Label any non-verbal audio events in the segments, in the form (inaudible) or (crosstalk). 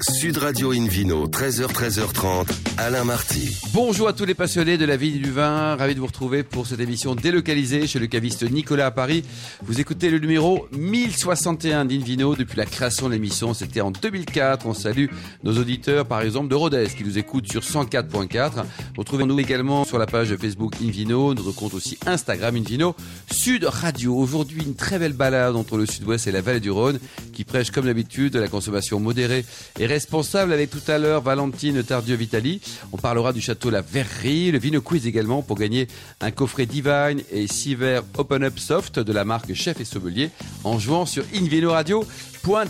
Sud Radio Invino, 13h, 13h30, Alain Marty. Bonjour à tous les passionnés de la vie du vin. Ravi de vous retrouver pour cette émission délocalisée chez le caviste Nicolas à Paris. Vous écoutez le numéro 1061 d'Invino depuis la création de l'émission. C'était en 2004. On salue nos auditeurs, par exemple, de Rodez qui nous écoutent sur 104.4. Retrouvez-nous également sur la page Facebook Invino, notre compte aussi Instagram Invino, Sud Radio. Aujourd'hui, une très belle balade entre le sud-ouest et la vallée du Rhône qui prêche comme d'habitude la consommation modérée responsable avec tout à l'heure Valentine Tardieu-Vitali. On parlera du château La Verrerie, le Vino Quiz également pour gagner un coffret Divine et 6 verres Open Up Soft de la marque Chef et Sommelier en jouant sur Invino Radio.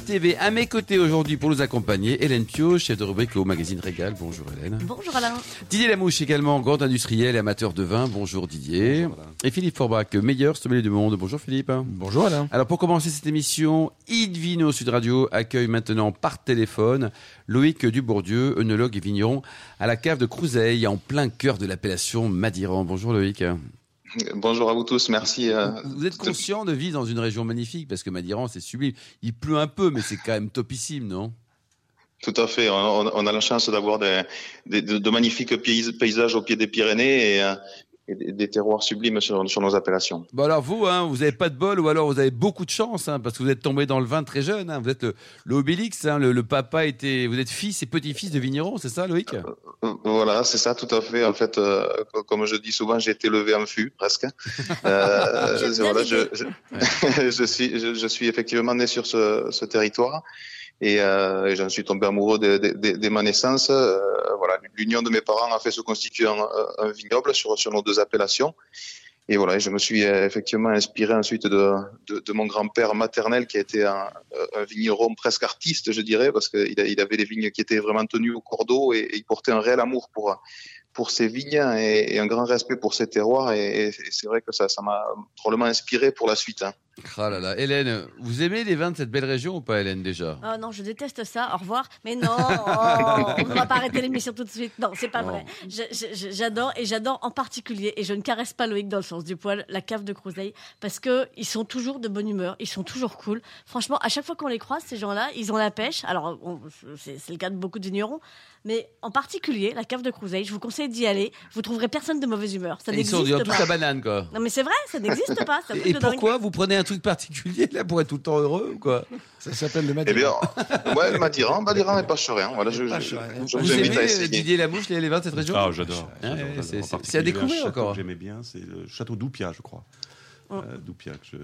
TV. À mes côtés aujourd'hui pour nous accompagner, Hélène Pio, chef de rubrique au magazine Régal. Bonjour Hélène. Bonjour Alain. Didier Lamouche également, grand industriel et amateur de vin. Bonjour Didier. et Philippe Forbach, meilleur sommelier du monde. Bonjour Philippe. Bonjour Alain. Alors pour commencer cette émission, Idvino Sud Radio accueille maintenant par téléphone Loïc Dubourdieu, œnologue et vigneron à la cave de Crouseille, en plein cœur de l'appellation Madiran. Bonjour Loïc. Bonjour à vous tous, merci. Euh, vous êtes conscient de vivre dans une région magnifique parce que Madiran, c'est sublime. Il pleut un peu, mais c'est quand même topissime, non? Tout à fait. On, a la chance d'avoir de, de, magnifiques paysages au pied des Pyrénées et, euh, des, terroirs sublimes sur, nos appellations. Bon alors vous, hein, vous n'avez pas de bol ou alors vous avez beaucoup de chance hein, parce que vous êtes tombé dans le vin très jeune. Hein. vous êtes le, le le, papa était, vous êtes fils et petit-fils de vigneron, c'est ça, Loïc? Euh, euh, Voilà, c'est ça, tout à fait. En fait, euh, comme je dis souvent, j'ai été levé en fût presque. (laughs) voilà, je, (laughs) je, suis, je, suis effectivement né sur ce, ce territoire et, euh, j'en suis tombé amoureux dès, dès, dès ma naissance. Euh, voilà, l'union de mes parents a fait se constituer un, un vignoble sur, sur nos deux appellations. Et voilà, je me suis euh, effectivement inspiré ensuite de, de, de mon grand-père maternel qui a été un, un, vigneron presque artiste, je dirais, parce qu'il il avait des vignes qui étaient vraiment tenues au cours d'eau et, et, il portait un réel amour pour pour ses vignes et, un grand respect pour ses terroirs. Et, c'est vrai que ça ça m'a probablement inspiré pour la suite. Hein. Ah là là. Hélène, vous aimez les vins de cette belle région ou pas, Hélène, déjà? Oh non, je déteste ça. Au revoir. Mais non, (laughs) oh, on ne va pas arrêter l'émission tout de suite. Non, c'est pas vrai. J'adore et j'adore en particulier, et je ne caresse pas Loïc dans le sens du poil, la cave de Crouseille, parce que ils sont toujours de bonne humeur, ils sont toujours cool. Franchement, à chaque fois qu'on les croise, ces gens-là, ils ont la pêche. Alors, c'est le cas de beaucoup de vignerons, mais en particulier, la cave de Crouseille, je vous conseille d'y aller. Vous trouverez personne de mauvaise humeur. Ça n'existe pas. Ils sont tous à banane, quoi. Non, mais c'est vrai, ça n'existe pas. (laughs) Et pourquoi vous prenez un truc particulier là pour être tout le temps heureux ou quoi? Ça s'appelle le Madiran. Eh bien, ouais, le Madiran, Madiran et Pacherin. Voilà, je, je, je, vous aimez euh, Didier Lamouche, les, les vins de cette région? Ah, j'adore. c'est à découvrir encore. J'aimais bien, c'est le château d'Oupia, je crois. Mm. Euh, Doupia que je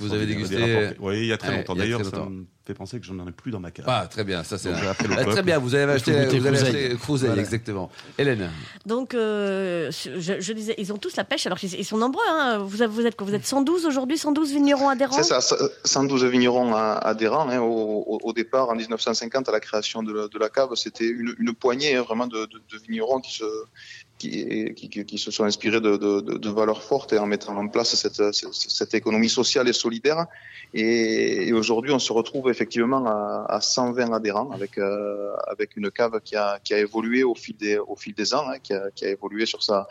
vous avez dégusté. Oui, il y a très longtemps. D'ailleurs, ça me fait penser que j'en ai plus dans ma cave. Ah, très bien. Ça, c'est ah, très bien. Vous avez acheté, vous avez acheté Crouseille, exactement. Hélène. Donc, euh, je, disais, ils ont tous la pêche. Alors, ils sont nombreux. Hein. Vous, vous, êtes Vous êtes 112 aujourd'hui, 112 vignerons adhérents? C'est ça, 112 vignerons adhérents. Hein. Au, départ, en 1950, à la création de, la cave, c'était une, poignée hein, vraiment de, de, vignerons qui se, qui, se sont inspirés de, valeurs fortes et en mettant en place cette, économie sociale et solidaire. Et, aujourd'hui, on se retrouve effectivement à, à 120 adhérents avec, euh, avec une cave qui a, qui a évolué au fil des, au fil des ans, hein, qui, a, évolué sur sa,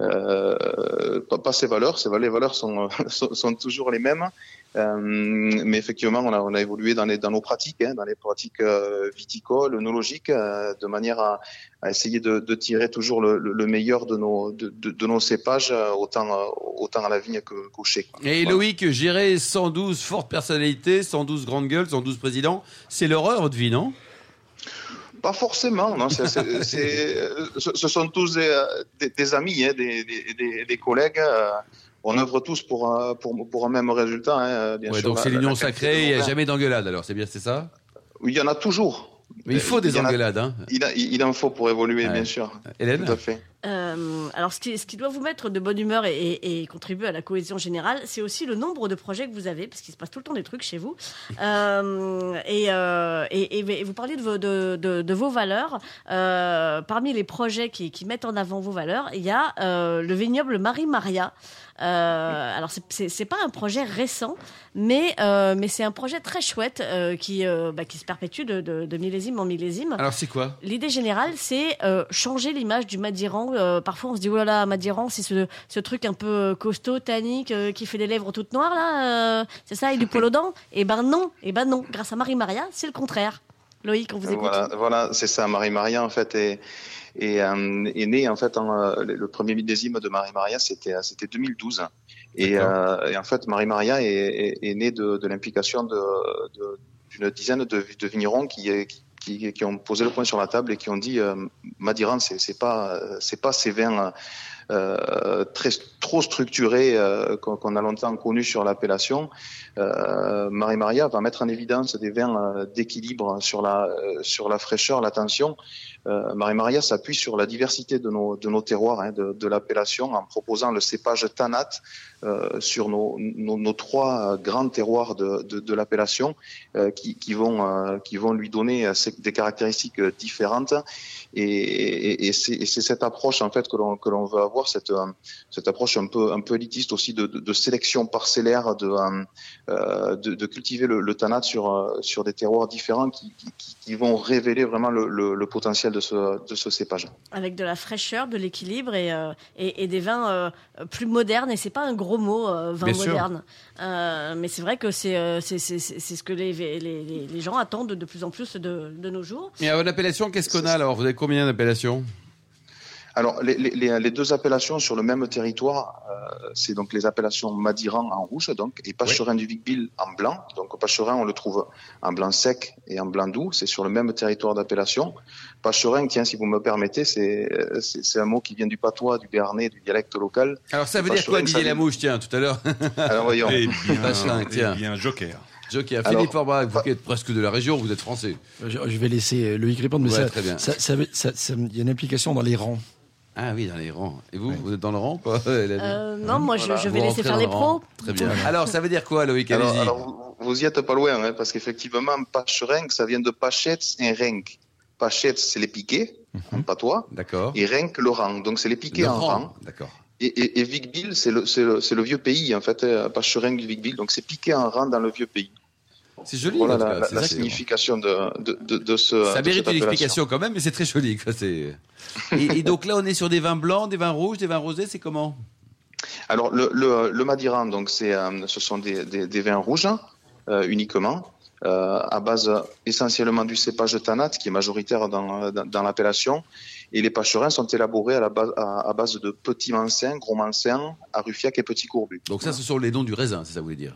euh, pas ses valeurs, ses valeurs, les valeurs sont, (laughs) sont, toujours les mêmes, mais effectivement, on a, on a évolué dans, les, dans nos pratiques, hein, dans les pratiques euh, viticoles, œnologiques, euh, de manière à, à essayer de, de, tirer toujours le, le, meilleur de nos, de, de, nos cépages, euh, autant, autant à la vigne qu'au chai. Et Loïc, gérer 112 fortes personnalités, 112 grandes gueules, 112 présidents, c'est l'horreur votre vie, non? Pas forcément, non. C (laughs) ce sont tous des, des, amis, hein, des, des, des, collègues on œuvre tous pour un, pour, pour un même résultat. Hein, bien ouais, sûr, donc c'est l'union sacrée, il n'y a jamais d'engueulade alors, c'est bien, c'est ça? Oui, il y en a toujours. Mais il faut des engueulades. hein. il, il, en faut pour évoluer, bien sûr. Hélène? Tout à fait. Euh, alors, ce qui, ce qui, doit vous mettre de bonne humeur et, et, et contribuer à la cohésion générale, c'est aussi le nombre de projets que vous avez, parce qu'il se passe tout le temps des trucs chez vous. (laughs) Euh, et, euh, et, vous parliez de vos, de, de, de vos valeurs. Euh, parmi les projets qui, qui, mettent en avant vos valeurs, il y a euh, le vignoble Marie-Maria. Euh, alors c'est pas un projet récent, mais euh, mais c'est un projet très chouette euh, qui euh, bah, qui se perpétue de, de, de, millésime en millésime. Alors c'est quoi? L'idée générale, c'est euh, changer l'image du Madiran. parfois on se dit voilà Madiran, c'est ce, ce truc un peu costaud, tannique, qui fait des lèvres toutes noires là. c'est ça, et du polo dent. Et ben non, et ben non. Grâce à Marie Maria, c'est le contraire. Loïc, on vous écoute. Voilà, voilà c'est ça. Marie-Maria, en fait, est, euh, est née, en fait, en, euh, le premier millésime de Marie-Maria, c'était c'était 2012. Et, euh, et, en fait, Marie-Maria est, est, est, née de, de l'implication d'une de, dizaine de, de vignerons qui, qui, qui, ont posé le point sur la table et qui ont dit euh, Madiran, c'est pas c'est pas ces vins euh, trop structurés euh, qu'on a longtemps connu sur l'appellation. Euh, Marie Maria va mettre en évidence des vins d'équilibre sur la sur la fraîcheur, la tension. Marie Maria s'appuie sur la diversité de nos de nos terroirs hein, de, l'appellation en proposant le cépage Tanat euh, sur nos, nos, trois grands terroirs de, de, l'appellation euh, qui, qui, vont, euh, qui vont lui donner des caractéristiques différentes. Et, et, et c'est cette approche en fait que l'on que l'on veut avoir, cette, cette approche un peu un peu élitiste aussi de, de, de sélection parcellaire, de, euh, de, de, cultiver le, le, tanat sur sur des terroirs différents qui, qui, qui vont révéler vraiment le, le, le, potentiel de ce de ce cépage. Avec de la fraîcheur, de l'équilibre et, et, et, des vins plus modernes. Et c'est pas un gros mot, euh, vin Bien moderne. Euh, mais c'est vrai que c'est euh, c'est ce que les, les, les, gens attendent de plus en plus de, de nos jours. Et à une appellation, qu'est-ce qu'on a alors? Vous avez combien d'appellations? Alors, les, les, les, deux appellations sur le même territoire, euh, c'est donc les appellations Madiran en rouge, donc, et Pacherin du Vicbil en blanc. Donc, Pacherin, on le trouve en blanc sec et en blanc doux. C'est sur le même territoire d'appellation. Pacherin, tiens, si vous me permettez, c'est un mot qui vient du patois, du béarnais, du dialecte local. Alors, ça veut dire quoi, Didier Lamouche, tiens, tout à l'heure? Alors, voyons. Eh bien, Pacherin, tiens. Eh bien, Joker. Joker, Philippe Forbach, vous qui êtes presque de la région, vous êtes français. Je, vais laisser Loïc répondre, mais ouais, ça, très bien. Ça, ça, ça, il y a une implication dans les rangs. Ah oui, dans les rangs. Et vous, vous êtes dans le rang pas (laughs) euh, Non, moi, voilà. je, je, vais laisser faire les pros. Très bien. (laughs) Alors, ça veut dire quoi, Loïc? Alors, alors vous, y êtes pas loin, hein, parce qu'effectivement, pacherenk, ça vient de pachetz et renk. Pachetz, c'est les piquets, mm -hmm. en patois. D'accord. Et renk, le rang. Donc, c'est les piquets le en rang. D'accord. Et, et, et c'est le, le, le, vieux pays, en fait, Pacherenk du Vicville. Donc, c'est piqué en rang dans le vieux pays. C'est joli. Voilà la, la, la signification de, de, de, de, ce. Ça mérite une explication quand même, mais c'est très joli. Quoi. Et, et, donc là, on est sur des vins blancs, des vins rouges, des vins rosés. C'est comment? Alors le, le, le Madiran, donc c'est, euh, ce sont des, des, des vins rouges euh, uniquement. Euh, à base essentiellement du cépage de Tanat, qui est majoritaire dans, dans, dans l'appellation. Et les pacherins sont élaborés à, la base, à, à base de petits mancins, gros mancins, Arufiac et petits courbus. Donc ça, ce sont les noms du raisin, c'est ça que vous voulez dire?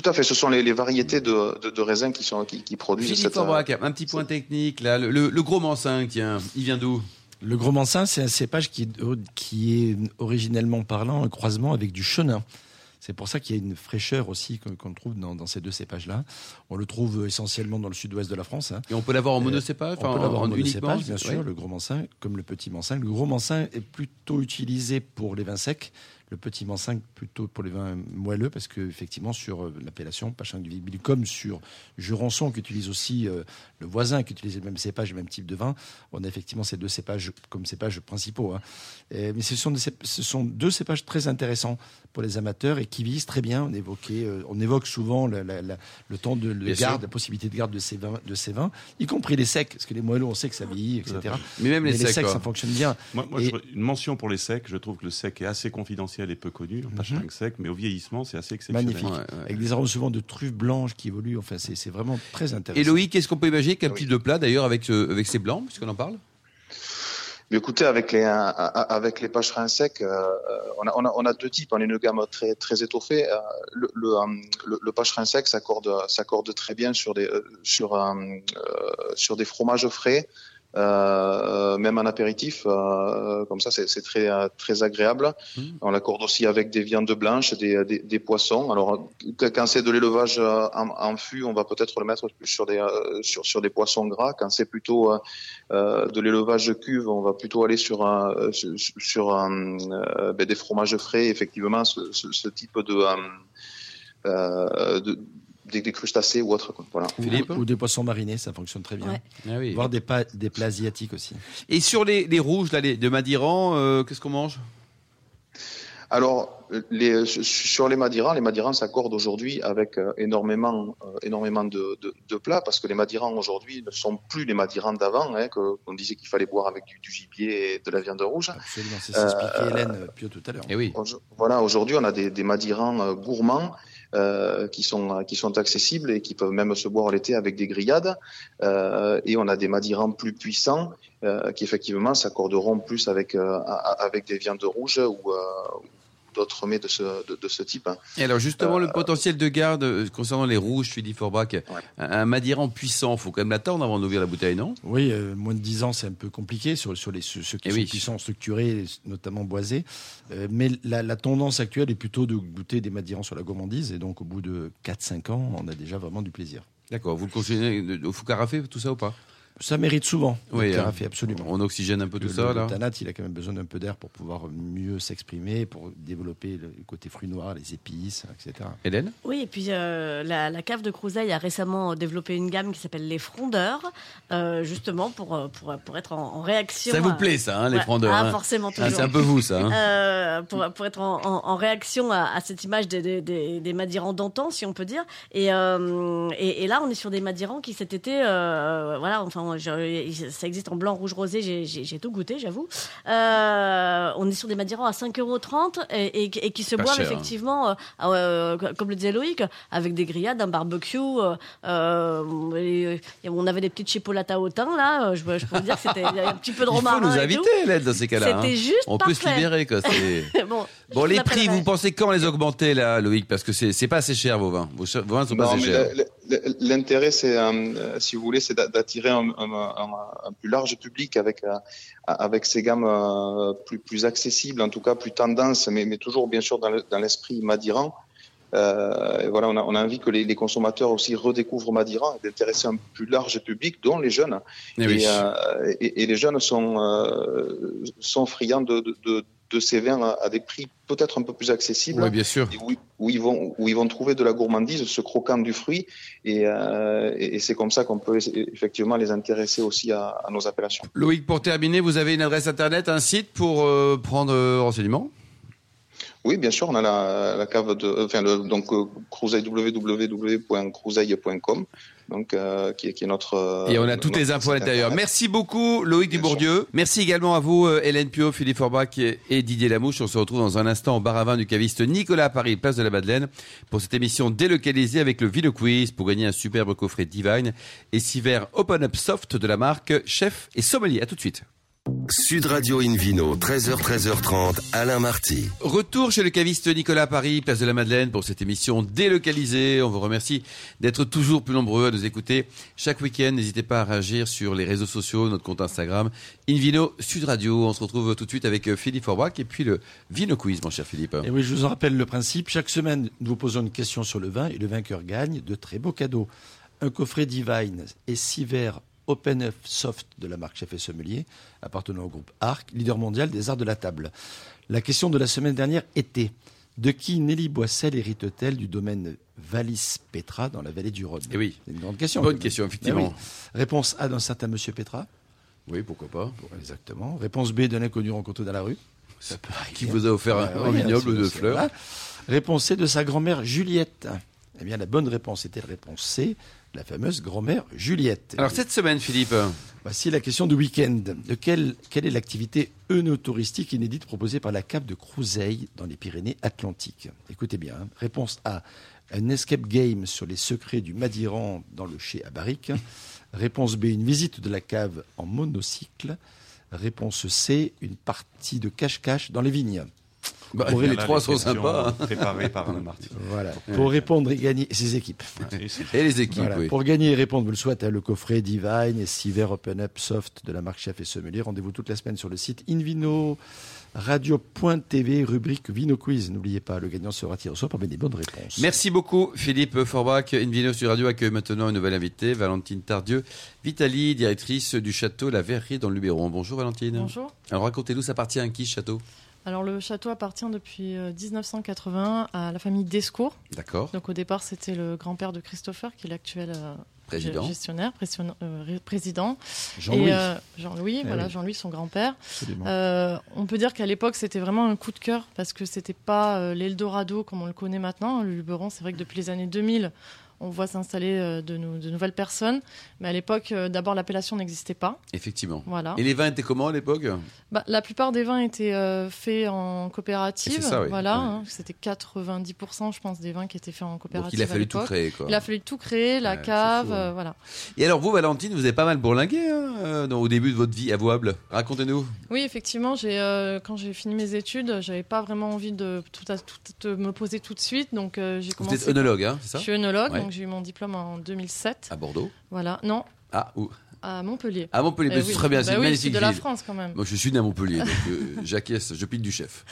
Tout à fait, ce sont les, les variétés de, de, de, raisins qui, sont, qui, qui produisent Philippe cette... Aubrac, un petit point technique, là, le, le, le gros mansin, tiens, il vient d'où? Le gros mansin, c'est un cépage qui, qui est originellement parlant un croisement avec du chenin. C'est pour ça qu'il y a une fraîcheur aussi qu'on qu trouve dans, dans, ces deux cépages-là. On le trouve essentiellement dans le sud-ouest de la France. Hein. Et on peut l'avoir en monocépage On peut l'avoir en, en monocépage, bien sûr, ouais. le gros mansin, comme le petit mansin. Le gros mansin est plutôt utilisé pour les vins secs, le petit mansin plutôt pour les vins moelleux, parce que effectivement sur euh, l'appellation Pachin du Vibil, comme sur Jurançon, qui utilise aussi euh, le voisin, qui utilise le même cépage, le même type de vin, on a effectivement ces deux cépages comme cépages principaux. Hein. Et, mais ce sont, des, ce sont deux cépages très intéressants pour les amateurs et qui visent très bien. On, évoquait, euh, on évoque souvent la, la, la, le temps de le garde, la possibilité de garde de ces, vins, de ces vins, y compris les secs, parce que les moelleux, on sait que ça vieillit, etc. Mais même les, mais secs, les secs quoi. ça fonctionne bien. Moi, moi et... une mention pour les secs, je trouve que le sec est assez confidentiel et peu connu, pas mm -hmm. sec, mais au vieillissement, c'est assez exceptionnel. Magnifique. Ouais, ouais. Avec des arômes souvent de truffes blanches qui évoluent. Enfin, c'est vraiment très intéressant. Et Loïc, qu'est-ce qu'on peut imaginer qu'un oui. type de plat d'ailleurs avec, avec ces blancs, puisqu'on en parle? Mais écoutez, avec les avec les pâcherins secs, euh, on, a, on, a, on a deux types. On a une gamme très très étoffée. Euh, le, le, le, le pacherin sec s'accorde s'accorde très bien sur des sur euh, sur des fromages frais. Euh, même en apéritif, euh, comme ça, c'est très très agréable. Mmh. On l'accorde aussi avec des viandes blanches, des, des, des poissons. Alors, quand c'est de l'élevage en, en, fût, on va peut-être le mettre sur des sur sur des poissons gras. Quand c'est plutôt euh, de l'élevage de cuve, on va plutôt aller sur un, sur, sur un, ben des fromages frais. Effectivement, ce, ce, ce type de, de des, des, crustacés ou autres. Quoi. Voilà. Philippe ou, ou, des poissons marinés, ça fonctionne très bien. Ouais. Ah oui. Voire des, pa des plats asiatiques aussi. Et sur les, les rouges là, les, de Madiran, euh, qu'est-ce qu'on mange? Alors, les, sur les madirans, les madirans s'accordent aujourd'hui avec euh, énormément, euh, énormément de, de, de, plats parce que les madirans aujourd'hui ne sont plus les madirans d'avant, hein, qu'on disait qu'il fallait boire avec du, du, gibier et de la viande rouge. Absolument, c'est ce qu'expliquait Hélène Pio tout à l'heure. Et oui. Voilà, aujourd'hui, on a des, des madirans gourmands euh, qui sont qui sont accessibles et qui peuvent même se boire l'été avec des grillades. Euh, et on a des madirans plus puissants euh, qui effectivement s'accorderont plus avec avec des viandes rouges ou d'autres mets de ce, de, ce type. Hein. Et alors justement, le potentiel de garde concernant les rouges, Philippe Forbach, un, Madiran puissant, faut quand même l'attendre avant d'ouvrir la bouteille, non? Oui, moins de 10 ans, c'est un peu compliqué sur, sur les, ceux, qui eh sont puissants, structurés, notamment boisés. mais la, la, tendance actuelle est plutôt de goûter des Madirans sur la gourmandise, et donc au bout de 4-5 ans, on a déjà vraiment du plaisir. D'accord. Vous le conseillez au Foucarafé, tout ça ou pas? Ça mérite souvent. Oui, hein. absolument. On oxygène un peu tout ça, là. Le tanat, il a quand même besoin d'un peu d'air pour pouvoir mieux s'exprimer, pour développer le côté fruits noirs, les épices, etc. Hélène? Oui, et puis euh, la, cave de Crouseille a récemment développé une gamme qui s'appelle les frondeurs, euh, justement pour, euh, pour, pour, être en, réaction. Ça vous plaît, ça, hein, les frondeurs ah, hein forcément, toujours. Ah, c'est un peu vous, ça. Hein. pour, pour, être en, en, réaction à, cette image des, des, des, madirans d'antan, si on peut dire. Et, et, et, là, on est sur des madirans qui cet été, voilà, enfin, ça existe en blanc, rouge, rosé. J'ai tout goûté, j'avoue. Euh, on est sur des madirans à 5,30 euros et, et, qui se boivent effectivement, euh, euh, comme le disait Loïc, avec des grillades, un barbecue. on avait des petites chipolatas au thym, là. Je, je peux dire que c'était un petit peu de romarin. (laughs) Il faut nous inviter, l'aide, dans ces cas-là. C'était hein. juste On peut se libérer, quoi. (laughs) bon, bon les prix, vous pensez quand les augmenter, là, Loïc? Parce que c'est pas assez cher, vos vins. Vos, vins sont pas assez chers. L'intérêt, c'est, si vous voulez, c'est d'attirer un, un, plus large public avec euh, avec ces gammes euh, plus plus accessibles, en tout cas plus tendance, mais, mais toujours bien sûr dans l'esprit Madiran. Euh, voilà, on a, on a envie que les, les, consommateurs aussi redécouvrent Madiran et d'intéresser un plus large public, dont les jeunes. Eh et, euh, et, et, les jeunes sont, euh, sont friands de, de, de, ces vins à, des prix peut-être un peu plus accessibles. Oui, bien sûr. Où, où, ils vont, où ils vont trouver de la gourmandise, ce croquant du fruit. Et, euh, et c'est comme ça qu'on peut effectivement les intéresser aussi à, à, nos appellations. Loïc, pour terminer, vous avez une adresse internet, un site pour euh, prendre euh, renseignements? Oui, bien sûr, on a la, la cave de, enfin, le, donc euh, qui, est, qui, est notre. Et on a toutes les infos à l'intérieur. Merci beaucoup, Loïc Dubourdieu. Merci également à vous, euh, Hélène Pio, Philippe Forbach et Didier Lamouche. On se retrouve dans un instant au bar à vin du caviste Nicolas à Paris, place de la Madeleine, pour cette émission délocalisée avec le Vino Quiz pour gagner un superbe coffret Divine et six verres Open Up Soft de la marque Chef et Sommelier. À tout de suite. Sud Radio Invino, 13h, 13h30, Alain Marty. Retour chez le caviste Nicolas Paris, place de la Madeleine, pour cette émission délocalisée. On vous remercie d'être toujours plus nombreux à nous écouter chaque week-end. N'hésitez pas à réagir sur les réseaux sociaux, notre compte Instagram, Invino Sud Radio. On se retrouve tout de suite avec euh, Philippe Forbach et puis le Vino Quiz, mon cher Philippe. Et oui, je vous en rappelle le principe. Chaque semaine, nous vous posons une question sur le vin et le vainqueur gagne de très beaux cadeaux. Un coffret Divine et six verres Open Soft de la marque Chef et Sommelier, appartenant au groupe ARC, leader mondial des arts de la table. La question de la semaine dernière était de qui Nelly Boissel hérite-t-elle du domaine Valis Petra dans la vallée du Rhône? Eh oui. C'est une grande question. Bonne question, effectivement. Réponse A d'un certain Monsieur Petra. Oui, pourquoi pas. exactement. Réponse B d'un inconnu rencontré dans la rue. Ça peut Qui vous a offert un, vignoble de fleurs. Réponse C de sa grand-mère Juliette. Eh bien, la bonne réponse était la réponse C, la fameuse grand-mère Juliette. Alors cette semaine, Philippe Voici la question du week-end. De quelle, quelle est l'activité œnotouristique inédite proposée par la Cape de Crouseille dans les Pyrénées-Atlantiques? Écoutez bien. Hein. Réponse A, un escape game sur les secrets du Madiran dans le Chai à Barrique. Réponse B, une visite de la cave en monocycle. Réponse C, une partie de cache-cache dans les vignes. Bah, les trois sont sympas. Hein. Préparés par Martin. Voilà. Pour répondre et gagner ses équipes. Et les équipes. Pour gagner et répondre, vous le souhaitez, le coffret Divine et 6 verres Open Up Soft de la marque Chef et Sommelier. Rendez-vous toute la semaine sur le site Invino radio.tv, rubrique Vino Quiz. N'oubliez pas, le gagnant sera tiré au sort parmi des bonnes réponses. Merci beaucoup, Philippe Forbach. Invino sur Radio accueille maintenant une nouvelle invitée, Valentine Tardieu, Vitali, directrice du château La Verrerie dans le Luberon. Bonjour, Valentine. Bonjour. Alors, racontez-nous, ça appartient à qui, ce château? Alors le château appartient depuis 1980 euh, à la famille Descours. D'accord. Donc au départ c'était le grand-père de Christopher qui est l'actuel euh, président. gestionnaire, euh, président. Jean-Louis. Jean-Louis, eh voilà, Jean-Louis son grand-père. on peut dire qu'à l'époque c'était vraiment un coup de cœur parce que c'était pas l'Eldorado comme on le connaît maintenant. Le Luberon, c'est vrai que depuis les années 2000, on voit s'installer euh, de, de, nouvelles personnes. Mais à l'époque, euh, d'abord, l'appellation n'existait pas. Effectivement. Voilà. Et les vins étaient comment à l'époque? Bah, La plupart des vins étaient euh, faits en coopérative. Ça, oui. Voilà, hein. c'était 90%, je pense, des vins qui étaient faits en coopérative. Donc il a fallu tout créer. Il a fallu tout créer, la cave, hein. voilà. Et alors vous, Valentine, vous avez pas mal bourlingué hein, au début de votre vie avouable. Racontez-nous. Oui, effectivement, j'ai quand j'ai fini mes études, j'avais pas vraiment envie de tout, tout, me poser tout de suite, donc j'ai commencé. Vous êtes œnologue, hein, c'est ça? Je suis œnologue, j'ai eu mon diplôme en 2007. À Bordeaux Voilà, non. Ah, où à Montpellier. À Montpellier, eh c'est très bien, c'est bah magnifique. de la France quand même. Moi, je suis né à Montpellier, donc euh, (laughs) j'acquiesce, je pile du chef.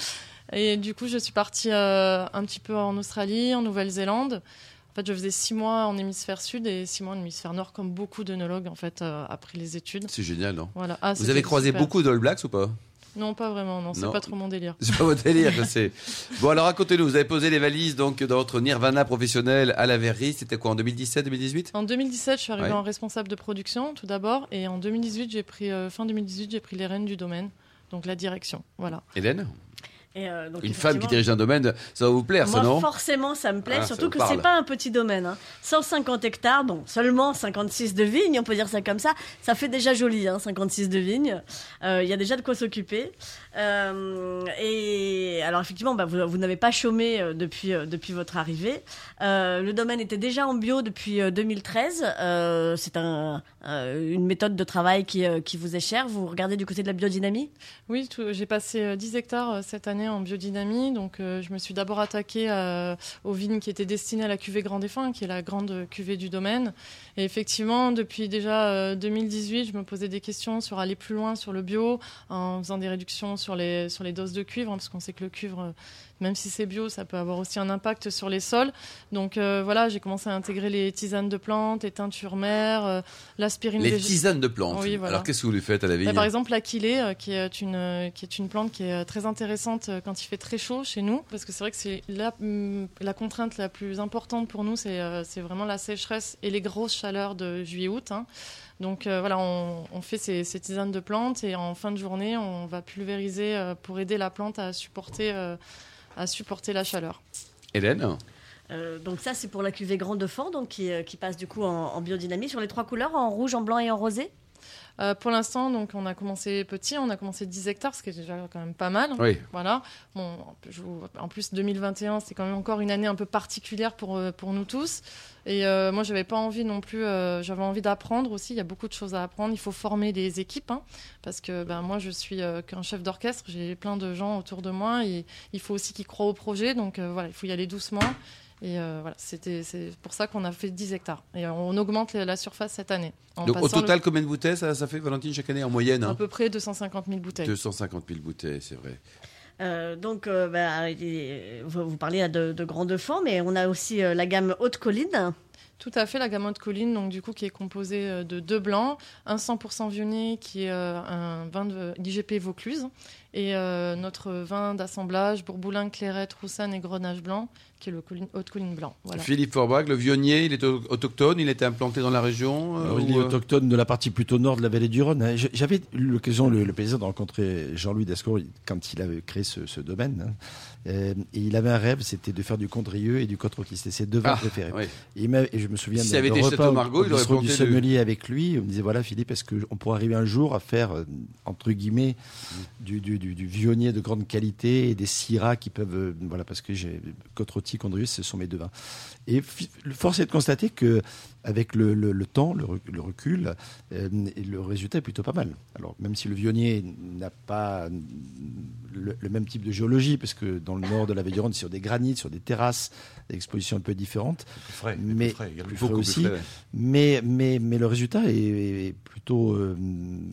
Et du coup, je suis partie euh, un petit peu en Australie, en Nouvelle-Zélande. En fait, je faisais six mois en hémisphère sud et six mois en hémisphère nord, comme beaucoup d'œnologues en fait euh, après les études. C'est génial, non? Voilà. Ah, Vous avez croisé beaucoup d'All Blacks ou pas? Non, pas vraiment, non, c'est pas trop mon délire. C'est pas votre délire, je (laughs) sais. Bon, alors racontez-nous, vous avez posé les valises donc dans votre Nirvana professionnel à la verrerie, c'était quoi en 2017, 2018 En 2017, je suis arrivée en responsable de production tout d'abord, et en 2018, j'ai pris euh, fin 2018, j'ai pris les rênes du domaine, donc la direction, voilà. Hélène? Euh, une femme qui dirige un domaine, ça va vous plaire, ça, non? Forcément, ça me plaît, ah, surtout que c'est pas un petit domaine. 150 hein. hectares, bon, seulement 56 de vignes, on peut dire ça comme ça. Ça fait déjà joli, hein, 56 de vignes. Euh, il y a déjà de quoi s'occuper. Euh, et alors, effectivement, bah, vous, vous n'avez pas chômé depuis, depuis votre arrivée. le domaine était déjà en bio depuis 2013. c'est un, une méthode de travail qui, qui vous est chère. Vous regardez du côté de la biodynamie? Oui, j'ai passé 10 hectares cette année en biodynamie. Donc, euh, je me suis d'abord attaquée euh, aux vignes qui étaient destinées à la cuvée Grand Défunt, qui est la grande cuvée du domaine. Et effectivement, depuis déjà 2018, euh, je me posais des questions sur aller plus loin sur le bio, en faisant des réductions sur les, sur les doses de cuivre, hein, parce qu'on sait que le cuivre même si c'est bio, ça peut avoir aussi un impact sur les sols. Donc euh, voilà, j'ai commencé à intégrer les tisanes de plantes, les teintures mères, euh, l'aspirine. Les tisanes de plantes. Oui, Alors qu'est-ce que vous lui faites à la vigne Par exemple, l'aquilée, euh, qui est une qui est une plante qui est très intéressante quand il fait très chaud chez nous, parce que c'est vrai que c'est la, mm, la contrainte la plus importante pour nous, c'est c'est vraiment la sécheresse et les grosses chaleurs de juillet-août. Hein. Donc voilà, on, on fait ces, ces, tisanes de plantes et en fin de journée, on va pulvériser pour aider la plante à supporter à supporter la chaleur. Hélène? Euh, donc ça, c'est pour la cuvée Grand de Fort, donc qui, euh, qui, passe du coup en, biodynamie sur les trois couleurs, en rouge, en blanc et en rosé? Euh, pour l'instant, donc on a commencé petit, on a commencé 10 hectares, ce qui est déjà quand même pas mal. Oui. Voilà. Bon, en plus 2021, c'est quand même encore une année un peu particulière pour pour nous tous. Et euh, moi, j'avais pas envie non plus. Euh, j'avais envie d'apprendre aussi. Il y a beaucoup de choses à apprendre. Il faut former des équipes, hein, parce que ben moi, je suis euh, qu'un chef d'orchestre. J'ai plein de gens autour de moi. Et il faut aussi qu'ils croient au projet. Donc voilà, il faut y aller doucement. Et voilà, c'était c'est pour ça qu'on a fait 10 hectares. Et on augmente la surface cette année. Donc au total, combien de bouteilles ça, ça, fait, Valentine, chaque année en moyenne À hein peu près 250 000 bouteilles. 250 000 bouteilles, c'est vrai. donc, bah, vous, parlez de, de grands mais on a aussi la gamme Haute Colline. Tout à fait, la gamme Haute Colline, donc du coup qui est composée de deux blancs, un 100% vionnet qui est un vin d'IGP Vaucluse et notre vin d'assemblage Bourboulin, Clairette, Roussanne et Grenache blanc qui est le haute colline blanc. Philippe Forbach, le vionnier, il est autochtone, il était implanté dans la région euh, Il est euh autochtone de la partie plutôt nord de la vallée du Rhône. Hein. J'avais l'occasion, le, plaisir de rencontrer Jean-Louis Descours quand il avait créé ce, domaine. Hein. Euh, et il avait un rêve, c'était de faire du Condrieux et du côte C'était ses deux vins ah, préférés. Et, et, je me souviens si avait été repas Margot, il aurait du sommelier avec lui. On me disait voilà Philippe, est-ce qu'on pourrait arriver un jour à faire entre guillemets du, du, du, vionnier de grande qualité et des syrahs qui peuvent voilà parce que j'ai côte Condrius, ce sont mes deux vins. Et force est de constater que avec le, temps, le, recul, euh, le résultat est plutôt pas mal. Alors même si le vionnier n'a pas le, même type de géologie, parce que dans le nord de la Vallée sur des granites, sur des terrasses, des expositions un peu différentes, mais plus aussi. mais, mais, mais le résultat est, plutôt euh,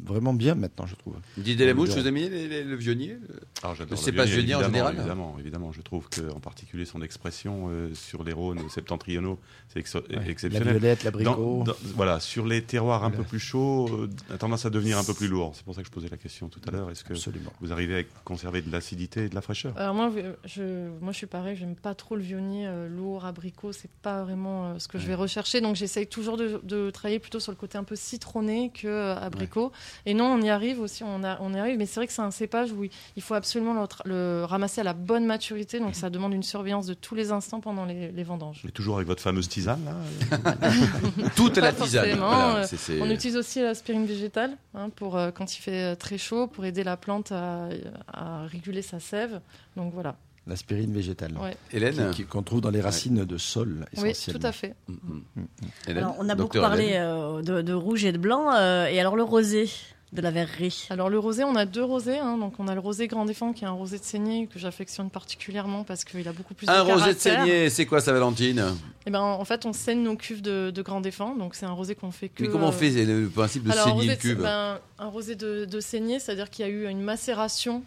vraiment bien maintenant, je trouve. Didier Lamouche, vous aimez le vionnier Alors, Le cépage vionnier en général Évidemment, évidemment. Je trouve qu'en particulier son expression euh, sur les Rhônes septentrionaux, c'est exceptionnel. L'abricot. Voilà, sur les terroirs un peu plus chauds, euh, a tendance à devenir un peu plus lourd. C'est pour ça que je posais la question tout à l'heure. Est-ce que vous arrivez à conserver de l'acidité et de la fraîcheur? Alors moi, je, moi, je suis pareil, j'aime pas trop le vionnier euh, lourd, abricot, c'est pas vraiment euh, ce que je vais rechercher. Donc j'essaye toujours de, travailler plutôt sur le côté un peu citronné que abricot. Et non, on y arrive aussi, on, a, on y arrive. Mais c'est vrai que c'est un cépage où il faut absolument le, le, ramasser à la bonne maturité. Donc ça demande une surveillance de tous les instants pendant les, les vendanges. Et toujours avec votre fameuse tisane, là (laughs) (laughs) Toute la tisane. euh, c'est- On utilise aussi l'aspirine végétale hein, pour euh, quand il fait euh, très chaud, pour aider la plante à, à réguler sa sève. Donc voilà. L'aspirine végétale. Ouais. Hélène Qu'on trouve dans les racines de sol, Oui, essentiellement. tout à fait. Mm, mm. Hélène Alors, on a beaucoup parlé euh, de, de rouge et de blanc. euh, et alors le rosé de la verrerie. Alors le rosé, on a deux rosés. hein. donc on a le rosé Grand Défend qui est un rosé de saignée que j'affectionne particulièrement parce qu'il a beaucoup plus Un de rosé de saignée, c'est quoi ça, Valentine? Et ben en fait, on saigne nos cuves de, de Grand Défend. Donc c'est un rosé qu'on fait que. Mais comment on fait? C'est le principe de Alors, saigner une cuve ben, un rosé de, de saignée, c'est-à-dire qu'il y a eu une macération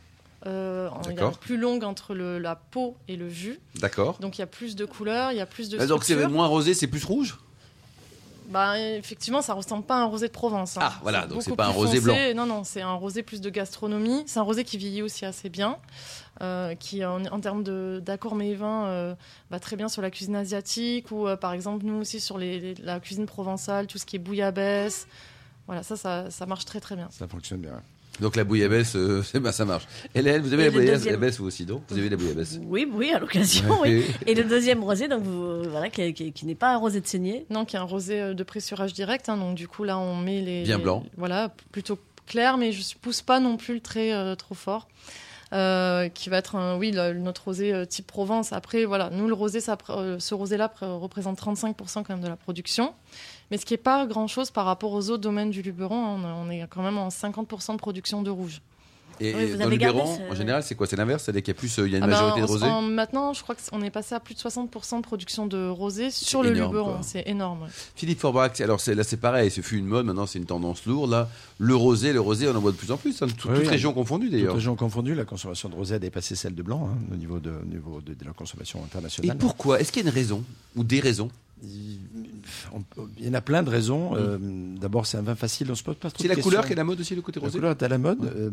euh, il a plus longue entre le- la peau et le jus. D'accord. Donc il y a plus de couleurs, il y a plus de Ah, Donc c'est moins rosé, c'est plus rouge? Bah, effectivement, ça ressemble pas à un rosé de Provence. hein. Ah, voilà, donc c'est pas un rosé foncé. Non, non, c'est un rosé plus de gastronomie. C'est un rosé qui vieillit aussi assez bien, euh, qui en, en termes de- d'accords mets et vins euh, va très bien sur la cuisine asiatique ou euh, par exemple nous aussi sur les- les- la cuisine provençale, tout ce qui est bouillabaisse. Voilà, ça, ça, ça marche très très bien. Ça fonctionne bien. Donc la bouillabaisse, euh, (laughs) ben, ça marche. Hélène, vous avez la bouillabaisse deuxième- vous aussi, non Vous avez la bouillabaisse Oui, oui, à l'occasion. oui. Et le deuxième rosé, donc vous, voilà, qui, qui- qui n'est pas un rosé de saignée. Non, qui est un rosé euh, de pressurage direct. hein, donc du coup là, on met les Bien les- blanc. Voilà, plutôt clair, mais je ne pousse pas non plus le trait euh, trop fort. Euh, qui va être un, oui notre rosé euh, type Provence. Après voilà, nous le rosé, euh, ce rosé-là pr- représente 35% quand même de la production, mais ce qui est pas grand-chose par rapport aux autres domaines du Luberon. hein. On, est- on est quand même en 50% de production de rouge. Et, Oui, et dans Luberon, ce- en général, c'est quoi? C'est l'inverse? C'est-à-dire qu'il y a plus, euh, il y a une Ah ben, majorité de en- rosé en- maintenant, je crois qu'on est passé à plus de 60% de production de rosé sur le énorme, Luberon. C'est énorme. ouais. Philippe Forbrac, alors là c'est pareil, ce fut une mode, maintenant c'est une tendance lourde. Là, le rosé, le rosé, on en voit de plus en plus, hein, tout- Oui, toutes oui, régions confondues Toutes d'ailleurs. régions confondues, la consommation de rosé a dépassé celle de blanc hein, au niveau, de, au niveau de, de la consommation Et internationale. pourquoi? Est-ce qu'il y a une raison ou des raisons Il on- il y en a plein de raisons. Euh, D'abord, c'est un vin facile, on se pose pas trop C'est la couleur qui est la mode aussi, le côté La rosé couleur est à la mode. Euh,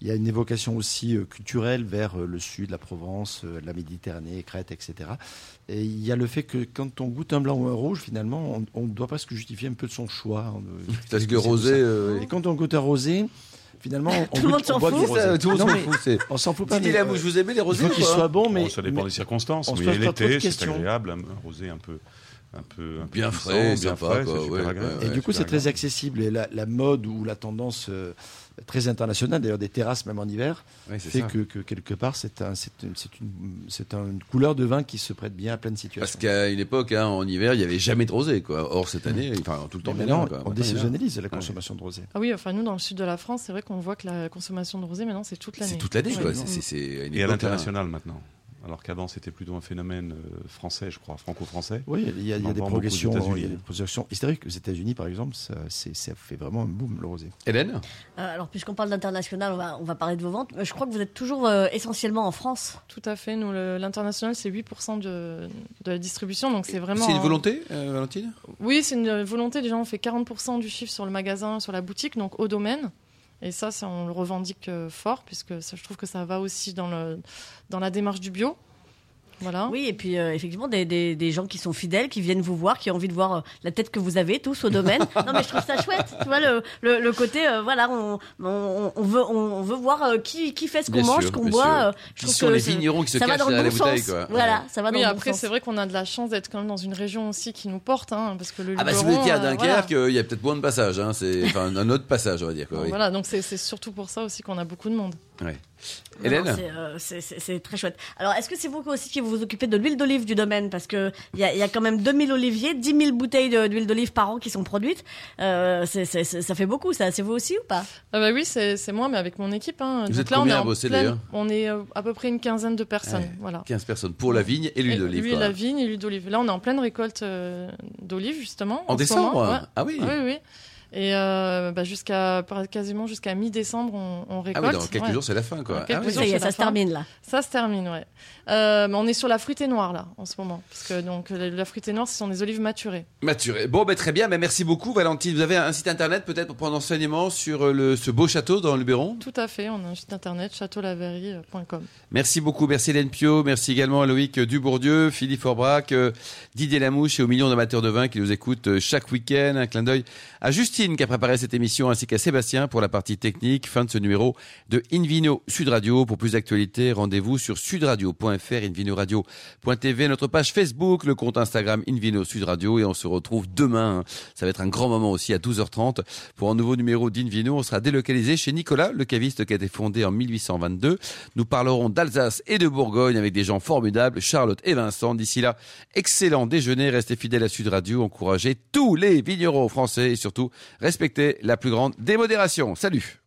il y a une évocation aussi euh, culturelle vers euh, le sud, la Provence, euh, la Méditerranée, Crète, etc. Et il y a le fait que quand on goûte un blanc ou un rouge, finalement, on, on doit presque justifier un peu de son choix. Euh, (laughs) Parce que rosé, euh, Et quand on goûte un rosé, finalement, on, (laughs) Tout le monde on s'en fout. tout le Non, monde s'en mais fout. c'est- On s'en fout pas. Mais, euh, vous aimez les il rosés faut ou qu'il pas soit bon, mais Bon, ça dépend mais- des circonstances. se pas de l'été, c'est agréable, un rosé un peu, un peu, un peu Bien puissant, frais, bien sympa, frais, quoi, ouais, ouais, Et du coup, c'est très accessible. Et la, la mode ou la tendance euh, très internationale, d'ailleurs des terrasses même en hiver, fait que, que quelque part, c'est un, c'est une, couleur de vin qui se prête bien à plein de Parce situations. qu'à une époque, hein, en hiver, il n'y avait jamais de rosé. Quoi. Or, cette année, enfin, tout le temps, Mais maintenant, on désaisonnalise la consommation de rosé. Ah oui, enfin nous dans le sud de la France, c'est vrai qu'on voit que la consommation de rosé maintenant c'est toute l'année. C'est toute l'année. C'est- Et à époque, l'international maintenant. Alors qu'avant, c'était plutôt un phénomène euh, français, je crois, franco-français. Oui, il y a, il y a On des progressions, États-Unis. il y a des progressions historiques. Aux États-Unis, par exemple, ça, fait vraiment un boom le rosé. hein. Hélène Euh, alors, puisqu'on parle d'international, on va, on va parler de vos ventes. Mais Je crois que vous êtes toujours euh, essentiellement en France. Tout à fait. Nous, l'international, c'est 8% de, de la distribution, donc c'est vraiment. C'est une un- volonté, euh, Valentine? Oui, c'est une volonté. Déjà, on fait 40% du chiffre sur le magasin, sur la boutique, donc au domaine. Et ça, on le revendique euh, fort, puisque je trouve que ça va aussi dans la démarche du bio. Voilà. Oui, et puis euh, effectivement, des, des, des gens qui sont fidèles, qui viennent vous voir, qui ont envie de voir euh, la tête que vous avez tous au domaine. (laughs) non, mais je trouve ça chouette. Tu vois, le, le, le côté, euh, voilà, on, on, on veut, on, veut voir euh, qui, qui fait ce qu'on mange, ce qu'on boit. euh, je trouve que les c'est- vignerons qui se ça va cachent dans le derrière bon la bouteille, sens. quoi. Voilà, Ouais. ça va dans Oui, le après, bon c'est sens. vrai qu'on a de la chance d'être quand même dans une région aussi qui nous porte, hein, parce que le Ah bah si vous étiez à Dunkerque, voilà. il y a peut-être moins de passages. Hein. C'est enfin un autre passage, on va dire. Quoi, oui. Voilà, donc c'est c'est surtout pour ça aussi qu'on a beaucoup de monde. Ouais. Hélène c'est, euh, c'est- très chouette. Alors, est-ce que c'est vous aussi qui vous vous occupez de l'huile d'olive du domaine? Parce qu'il y a, il y a quand même 2000 oliviers, 10 000 bouteilles d'huile d'olive par an qui sont produites. Euh, ça fait beaucoup, ça. C'est vous aussi ou pas? Ah bah oui, c'est moi, mais avec mon équipe. Hein. Vous Donc êtes là, on combien est à bosser, d'ailleurs? On est euh, à peu près une quinzaine de personnes. Ouais. Voilà. 15 personnes pour la vigne et l'huile d'olive. L'huile, quoi. la vigne et l'huile d'olive. Là, on est en pleine récolte d'olive, justement. En ce décembre ouais. Ah oui. Oui, oui. Et euh, bah, jusqu'à quasiment jusqu'à mi-décembre, on, on Ah récolte. oui, dans quelques ouais. jours, c'est la fin. Quoi. Ah oui. Oui, jours, ça y est, c'est ça la se fin. termine là. Ça se termine, ouais. Euh, mais on est sur la fruitée noire là en ce moment, parce que donc la fruitée noire, ce sont des olives maturées. Maturé. Bon, ben, très bien. Ben, merci beaucoup, Valentine. Vous avez un site internet peut-être pour prendre enseignement sur euh, le, ce beau château dans le Luberon Tout à fait. On a un site internet châteaulaverie.com. Merci beaucoup. Merci Hélène Pio. Merci également à Loïc Dubourdieu, Philippe Forbrac, Didier Lamouche et aux millions d'amateurs de vin qui nous écoutent chaque week-end. Un clin d'œil à Justine. Christine qui a préparé cette émission ainsi qu'à Sébastien pour la partie technique. Fin de ce numéro de Invino Sud Radio. Pour plus d'actualités, rendez-vous sur sudradio.fr, invinoradio.tv, notre page Facebook, le compte Instagram Invino Sud Radio et on se retrouve demain. Ça va être un grand moment aussi à 12h30 pour un nouveau numéro d'Invino. On sera délocalisé chez Nicolas, le caviste qui a été fondé en 1822. Nous parlerons d'Alsace et de Bourgogne avec des gens formidables, Charlotte et Vincent. D'ici là, excellent déjeuner, restez fidèles à Sud Radio, encouragez tous les vignerons français et surtout respectez la plus grande démodération. Salut